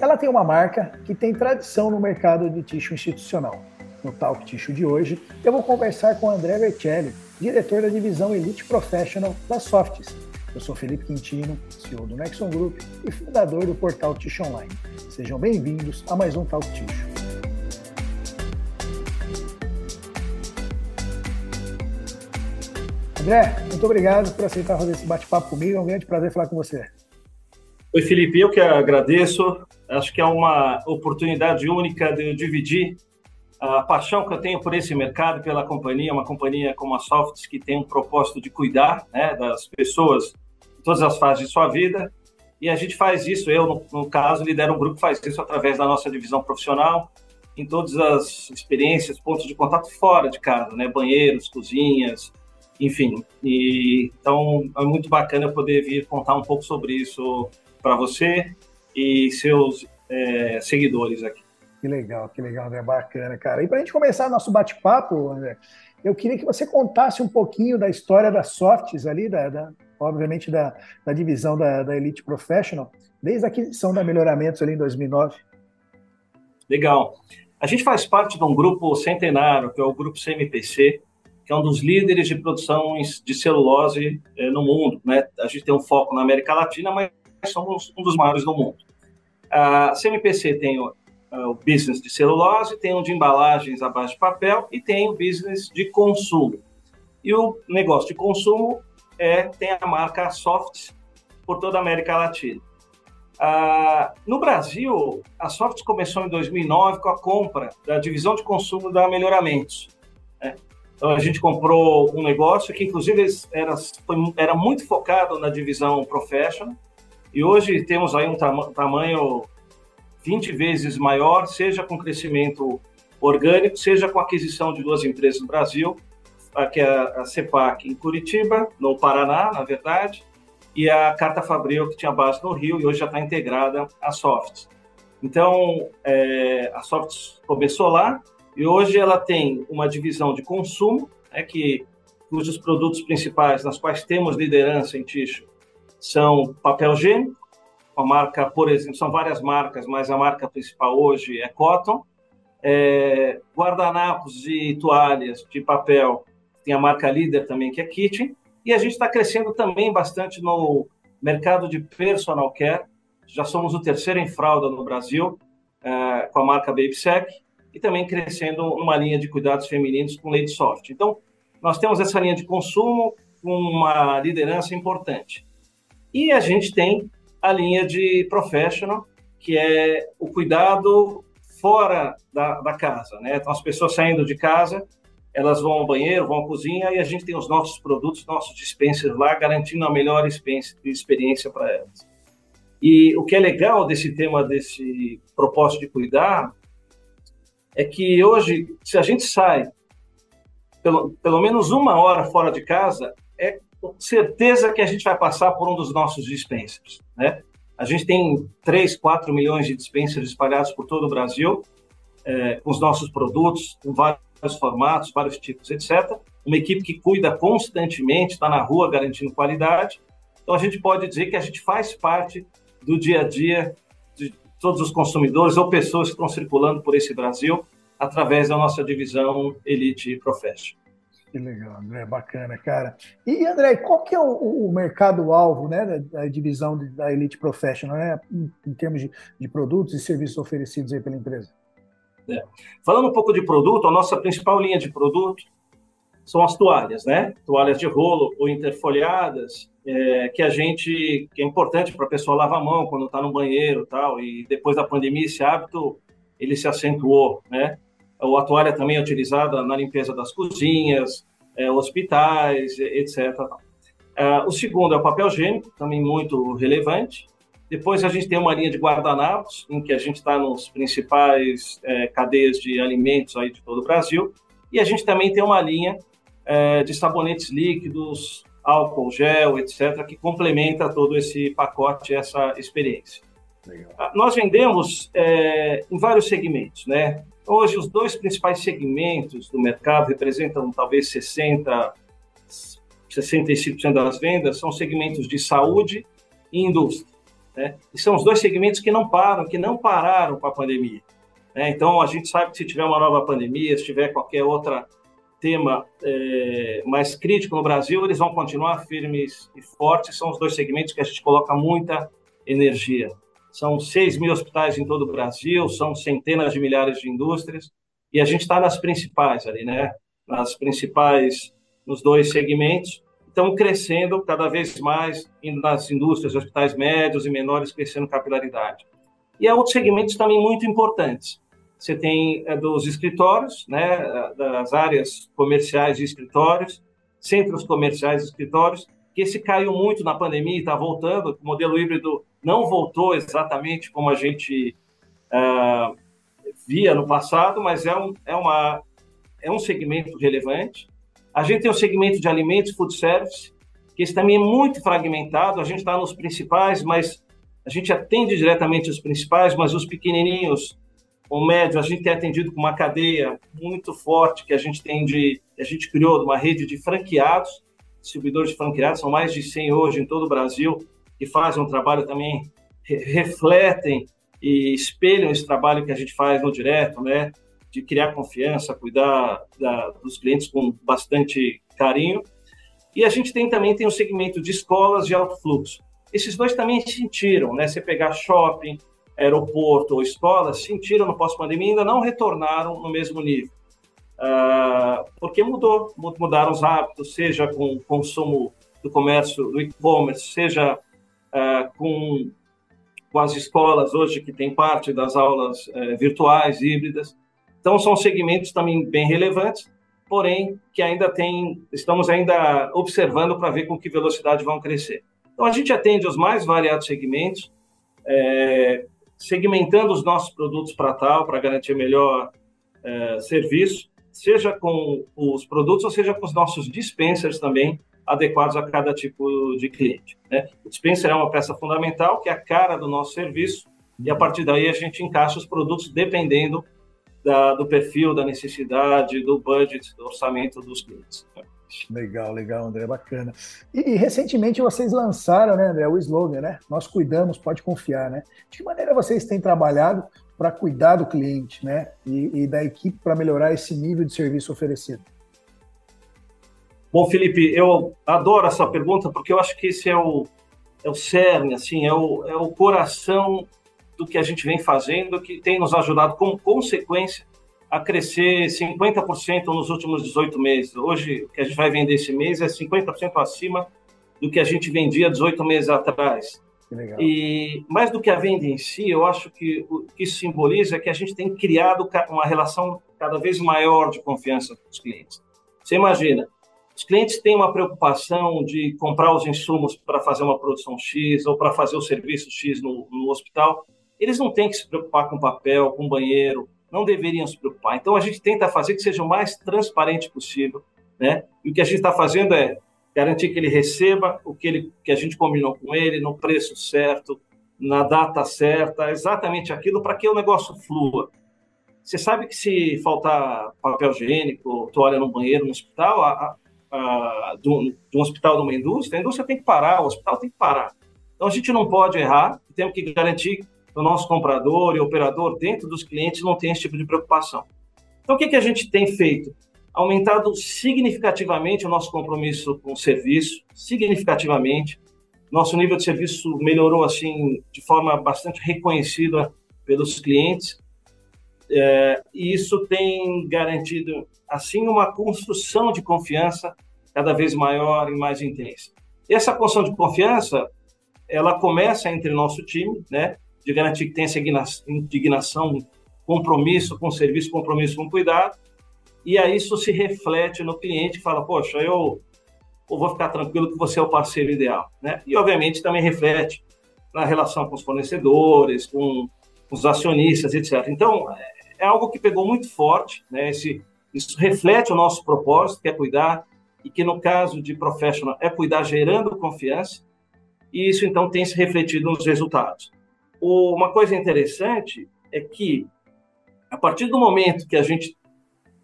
Ela tem uma marca que tem tradição no mercado de tixo institucional. No Talk Tixo de hoje, eu vou conversar com André Vercelli, diretor da divisão Elite Professional da Softs. Eu sou Felipe Quintino, CEO do Nexon Group e fundador do portal Tixo Online. Sejam bem-vindos a mais um Talk Tixo. André, muito obrigado por aceitar fazer esse bate-papo comigo. É um grande prazer falar com você. Oi, Felipe, eu que agradeço. Acho que é uma oportunidade única de eu dividir a paixão que eu tenho por esse mercado, pela companhia, uma companhia como a Softs, que tem um propósito de cuidar né, das pessoas em todas as fases de sua vida. E a gente faz isso, eu, no, no caso, lidero um grupo faz isso através da nossa divisão profissional, em todas as experiências, pontos de contato fora de casa, né, banheiros, cozinhas, enfim. E, então, é muito bacana poder vir contar um pouco sobre isso para você e seus é, seguidores aqui. Que legal, que legal, André, bacana, cara. E para a gente começar nosso bate-papo, André, eu queria que você contasse um pouquinho da história da Softs ali, da, da obviamente da, da divisão da, da, Elite Professional, desde a aquisição da Melhoramentos ali em 2009. Legal. A gente faz parte de um grupo centenário, que é o Grupo CMPC, que é um dos líderes de produções de celulose eh, no mundo. Né? A gente tem um foco na América Latina, mas somos um dos maiores do mundo. A CMPC tem é, o business de celulose, tem o de embalagens à base de papel e tem o business de consumo. E o negócio de consumo é tem a marca Softs por toda a América Latina. Ah, no Brasil, a Softs começou em 2009 com a compra da divisão de consumo da Melhoramentos. Né? Então, a gente comprou um negócio que, inclusive, era, foi, era muito focado na divisão professional, e hoje temos aí um tam tamanho 20 vezes maior, seja com crescimento orgânico, seja com aquisição de duas empresas no Brasil, que é a CEPAC em Curitiba, no Paraná, na verdade, e a Carta Fabril, que tinha base no Rio e hoje já está integrada à Softs. Então, é, a Softs começou lá e hoje ela tem uma divisão de consumo, né, que, cujos produtos principais, nas quais temos liderança em tixo, são papel higiênico, a marca, por exemplo, são várias marcas, mas a marca principal hoje é Cotton. É, guardanapos e toalhas de papel, tem a marca líder também, que é Kitchen. E a gente está crescendo também bastante no mercado de personal care. Já somos o terceiro em fralda no Brasil, é, com a marca BabySec. E também crescendo uma linha de cuidados femininos com leite soft. Então, nós temos essa linha de consumo com uma liderança importante. E a gente tem a linha de professional, que é o cuidado fora da, da casa, né? Então, as pessoas saindo de casa, elas vão ao banheiro, vão à cozinha e a gente tem os nossos produtos, nossos dispensers lá, garantindo a melhor experiência para elas. E o que é legal desse tema, desse propósito de cuidar, é que hoje, se a gente sai pelo, pelo menos uma hora fora de casa, é certeza que a gente vai passar por um dos nossos dispensers. Né? A gente tem 3, 4 milhões de dispensers espalhados por todo o Brasil, é, com os nossos produtos, com vários formatos, vários tipos, etc. Uma equipe que cuida constantemente, está na rua garantindo qualidade. Então, a gente pode dizer que a gente faz parte do dia a dia de todos os consumidores ou pessoas que estão circulando por esse Brasil através da nossa divisão Elite Professional. Que legal, André, bacana, cara. E, André, qual que é o, o mercado-alvo né, da, da, divisão da Elite Professional, né, em, em termos de, de, produtos e serviços oferecidos aí pela empresa? É. Falando um pouco de produto, a nossa principal linha de produto são as toalhas, né? Toalhas de rolo ou interfolhadas, é, que a gente, que é importante para a pessoa lavar a mão quando está no banheiro tal, e depois da pandemia esse hábito, ele se acentuou, né? A toalha também é utilizada na limpeza das cozinhas, é, hospitais, etc. É, o segundo é o papel higiênico, também muito relevante. Depois a gente tem uma linha de guardanapos, em que a gente está nos principais é, cadeias de alimentos aí de todo o Brasil. E a gente também tem uma linha é, de sabonetes líquidos, álcool gel, etc., que complementa todo esse pacote, essa experiência. Legal. Nós vendemos é, em vários segmentos, né? Hoje, os dois principais segmentos do mercado representam talvez 60, 65% das vendas, são segmentos de saúde e indústria. Né? E são os dois segmentos que não param, que não pararam com a pandemia. Né? Então, a gente sabe que se tiver uma nova pandemia, se tiver qualquer outro tema é, mais crítico no Brasil, eles vão continuar firmes e fortes. São os dois segmentos que a gente coloca muita energia. São 6 mil hospitais em todo o Brasil, são centenas de milhares de indústrias, e a gente está nas principais ali, né? Nas principais, nos dois segmentos, estão crescendo cada vez mais nas indústrias, hospitais médios e menores, crescendo capilaridade. E há outros segmentos também muito importantes. Você tem é, dos escritórios, né, das áreas comerciais de escritórios, centros comerciais de escritórios, que esse caiu muito na pandemia e está voltando. O modelo híbrido não voltou exatamente como a gente uh, via no passado, mas é um, é, uma, é um segmento relevante. A gente tem o segmento de alimentos, food service, que esse também é muito fragmentado. A gente está nos principais, mas a gente atende diretamente os principais, mas os pequenininhos, o médio, a gente tem atendido com uma cadeia muito forte que a gente tem de, a gente criou uma rede de franqueados, distribuidores de franqueados, são mais de 100 hoje em todo o Brasil, que fazem um trabalho também, refletem e espelham esse trabalho que a gente faz no direto, né? De criar confiança, cuidar da, dos clientes com bastante carinho. E a gente tem também tem um segmento de escolas de alto fluxo. Esses dois também sentiram, né? Você pegar shopping, aeroporto ou escola, sentiram no pós-pandemia e ainda não retornaram no mesmo nível. Uh, porque mudou, mudaram os hábitos, seja com o consumo do comércio, do e-commerce, seja uh, com, com as escolas hoje que tem parte das aulas uh, virtuais, híbridas. Então, são segmentos também bem relevantes, porém, que ainda tem, estamos ainda observando para ver com que velocidade vão crescer. Então, a gente atende os mais variados segmentos, é, segmentando os nossos produtos para tal, para garantir melhor é, serviço, seja com os produtos ou seja com os nossos dispensers também, adequados a cada tipo de cliente. Né? O dispenser é uma peça fundamental, que é a cara do nosso serviço, e a partir daí a gente encaixa os produtos dependendo da, do perfil, da necessidade, do budget, do orçamento dos clientes. Legal, legal, André, bacana. E, e, recentemente vocês lançaram, né, André, o slogan, né? Nós cuidamos, pode confiar, né? De que maneira vocês têm trabalhado para cuidar do cliente, né? E, e da equipe para melhorar esse nível de serviço oferecido? Bom, Felipe, eu adoro essa pergunta porque eu acho que esse é o, é o cerne, assim, é o, é o coração do que a gente vem fazendo, que tem nos ajudado como consequência a crescer 50% nos últimos 18 meses. Hoje, o que a gente vai vender esse mês é 50% acima do que a gente vendia 18 meses atrás. E mais do que a venda em si, eu acho que o que isso simboliza é que a gente tem criado uma relação cada vez maior de confiança com os clientes. Você imagina, os clientes têm uma preocupação de comprar os insumos para fazer uma produção X ou para fazer o serviço X no, no hospital. Eles não têm que se preocupar com papel, com banheiro, não deveriam se preocupar. Então, a gente tenta fazer que seja o mais transparente possível, né? E o que a gente está fazendo é garantir que ele receba o que, ele, que a gente combinou com ele, no preço certo, na data certa, exatamente aquilo para que o negócio flua. Você sabe que se faltar papel higiênico, toalha no banheiro, no hospital, a, a, de, um, hospital de uma indústria, a indústria tem que parar, o hospital tem que parar. Então, a gente não pode errar, temos que garantir o nosso comprador e operador dentro dos clientes não tem esse tipo de preocupação. Então, o que, que a gente tem feito? Aumentado significativamente o nosso compromisso com o serviço, significativamente. Nosso nível de serviço melhorou assim de forma bastante reconhecida pelos clientes. É, e isso tem garantido assim uma construção de confiança cada vez maior e mais intensa. E essa construção de confiança, ela começa entre nosso time, né? de garantir que tem essa indignação, compromisso com o serviço, compromisso com o cuidado, e aí isso se reflete no cliente, fala, poxa, eu, eu vou ficar tranquilo que você é o parceiro ideal, né? E obviamente também reflete na relação com os fornecedores, com os acionistas, etc. Então, é algo que pegou muito forte, né? Esse, isso reflete o nosso propósito, que é cuidar, e que no caso de professional é cuidar gerando confiança, e isso então tem se refletido nos resultados uma coisa interessante é que, a partir do momento que a gente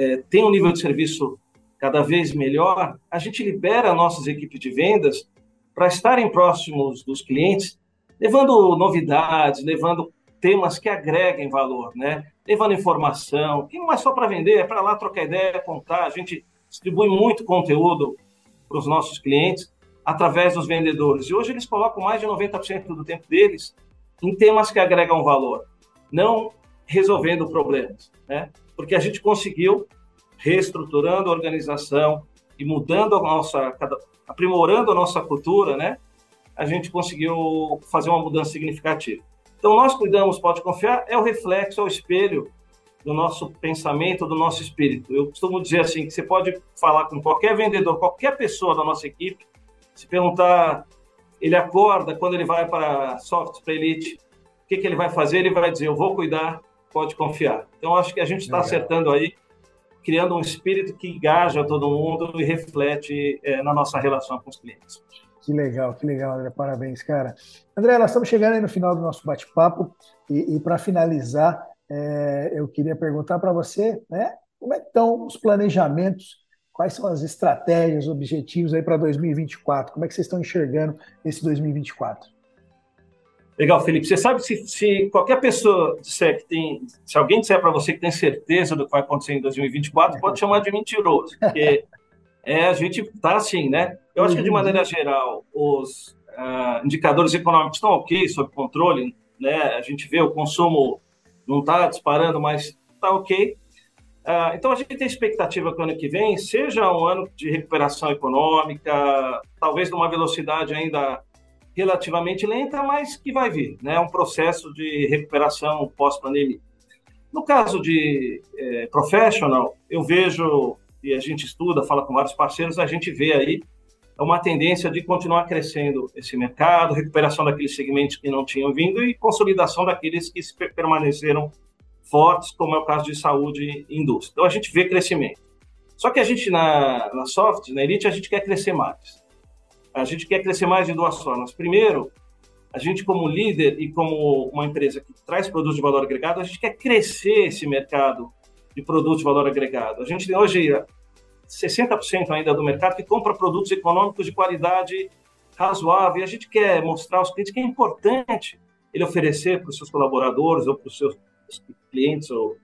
é, tem um nível de serviço cada vez melhor, a gente libera nossas equipes de vendas para estarem próximos dos clientes levando novidades, levando temas que agreguem valor, né? levando informação, que não é só para vender, é para lá trocar ideia, contar. A gente distribui muito conteúdo para os nossos clientes através dos vendedores. E hoje eles colocam mais de 90% do tempo deles em temas que agregam valor, não resolvendo problemas, né? Porque a gente conseguiu reestruturando a organização e mudando a nossa, aprimorando a nossa cultura, né? A gente conseguiu fazer uma mudança significativa. Então, nós cuidamos, pode confiar, é o reflexo, é o espelho do nosso pensamento, do nosso espírito. Eu costumo dizer assim, que você pode falar com qualquer vendedor, qualquer pessoa da nossa equipe, se perguntar, ele acorda quando ele vai para soft, para elite, o que, que ele vai fazer? Ele vai dizer, eu vou cuidar, pode confiar. Então, acho que a gente está acertando aí, criando um espírito que engaja todo mundo e reflete é, na nossa relação com os clientes. Que legal, que legal, André. Parabéns, cara. André, nós estamos chegando aí no final do nosso bate-papo e, e para finalizar, é, eu queria perguntar para você, né, como é estão os planejamentos, quais são as estratégias, objetivos aí para 2024? Como é que vocês estão enxergando esse 2024? Legal, Felipe. Você sabe se, se qualquer pessoa disser que tem, se alguém disser para você que tem certeza do que vai acontecer em 2024, pode chamar de mentiroso, porque é, a gente está assim, né? Eu acho que, de maneira geral, os uh, indicadores econômicos estão ok, sob controle, né? A gente vê o consumo não está disparando, mas está ok. Uh, então, a gente tem expectativa que o ano que vem seja um ano de recuperação econômica, talvez numa velocidade ainda relativamente lenta, mas que vai vir, né? Um processo de recuperação pós-pandemia. No caso de eh, professional, eu vejo e a gente estuda, fala com vários parceiros, a gente vê aí uma tendência de continuar crescendo esse mercado, recuperação daqueles segmentos que não tinham vindo e consolidação daqueles que permaneceram fortes, como é o caso de saúde e indústria. Então a gente vê crescimento. Só que a gente na, na soft, na elite, a gente quer crescer mais. A gente quer crescer mais de duas formas. Primeiro, a gente como líder e como uma empresa que traz produtos de valor agregado, a gente quer crescer esse mercado de produtos de valor agregado. A gente tem hoje 60% ainda do mercado que compra produtos econômicos de qualidade razoável. E a gente quer mostrar aos clientes que é importante ele oferecer para os seus colaboradores ou para os seus clientes ou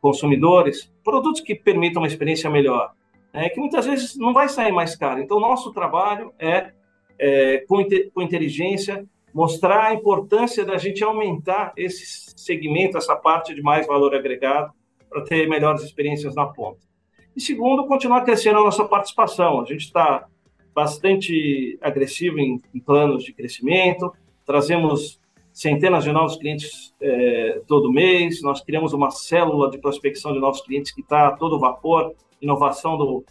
consumidores produtos que permitam uma experiência melhor, né? que muitas vezes não vai sair mais caro. Então, nosso trabalho é, é com, com inteligência, mostrar a importância da gente aumentar esse segmento, essa parte de mais valor agregado, para ter melhores experiências na ponta. E segundo, continuar crescendo a nossa participação. A gente está bastante agressivo em, em, planos de crescimento, trazemos centenas de novos clientes é, todo mês, nós criamos uma célula de prospecção de novos clientes que está a todo vapor, inovação do,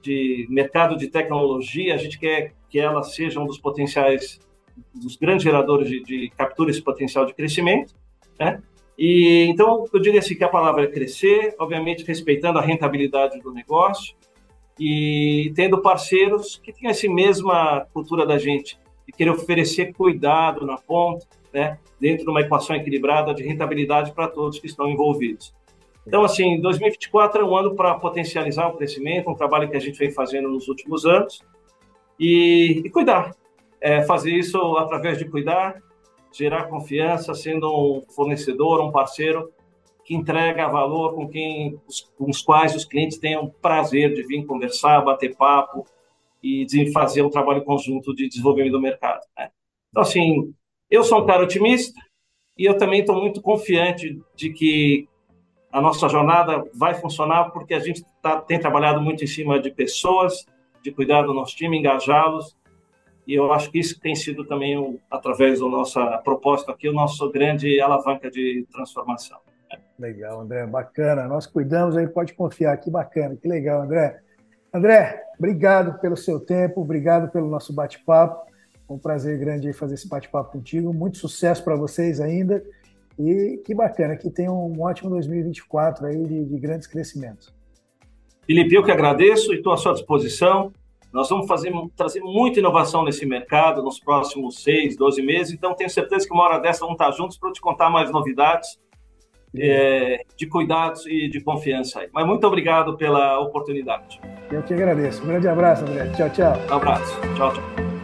de mercado de tecnologia, a gente quer que ela seja um dos potenciais, dos grandes geradores de, de captura esse potencial de crescimento, né? E então eu diria assim que a palavra é crescer, obviamente respeitando a rentabilidade do negócio e tendo parceiros que tenham essa mesma cultura da gente e querer oferecer cuidado na ponta, né, dentro de uma equação equilibrada de rentabilidade para todos que estão envolvidos. Então, assim, 2024 é um ano para potencializar o crescimento, um trabalho que a gente vem fazendo nos últimos anos, e, e cuidar. É, fazer isso através de cuidar, gerar confiança, sendo um fornecedor, um parceiro que entrega valor com quem, com os quais os clientes tenham prazer de vir conversar, bater papo e de fazer um trabalho conjunto de desenvolvimento do mercado. Né? Então, assim, eu sou um cara otimista e eu também estou muito confiante de que a nossa jornada vai funcionar porque a gente tá, tem trabalhado muito em cima de pessoas, de cuidar do nosso time, engajá-los e eu acho que isso tem sido também, através da nossa proposta aqui, o nosso grande alavanca de transformação. Legal, André, bacana. Nós cuidamos aí, pode confiar, que bacana, que legal, André. André, obrigado pelo seu tempo, obrigado pelo nosso bate-papo. Um prazer grande fazer esse bate-papo contigo. Muito sucesso para vocês ainda. E que bacana, que tenham um ótimo 2024 aí de, de grandes crescimentos. Felipe, eu que agradeço e estou à sua disposição. Nós vamos fazer, trazer muita inovação nesse mercado nos próximos seis, doze meses, então tenho certeza que uma hora dessa vamos estar juntos para te contar mais novidades é, de cuidados e de confiança. Aí. Mas muito obrigado pela oportunidade. Eu te agradeço. Um grande abraço, André. Tchau, tchau. Um abraço. Tchau, tchau.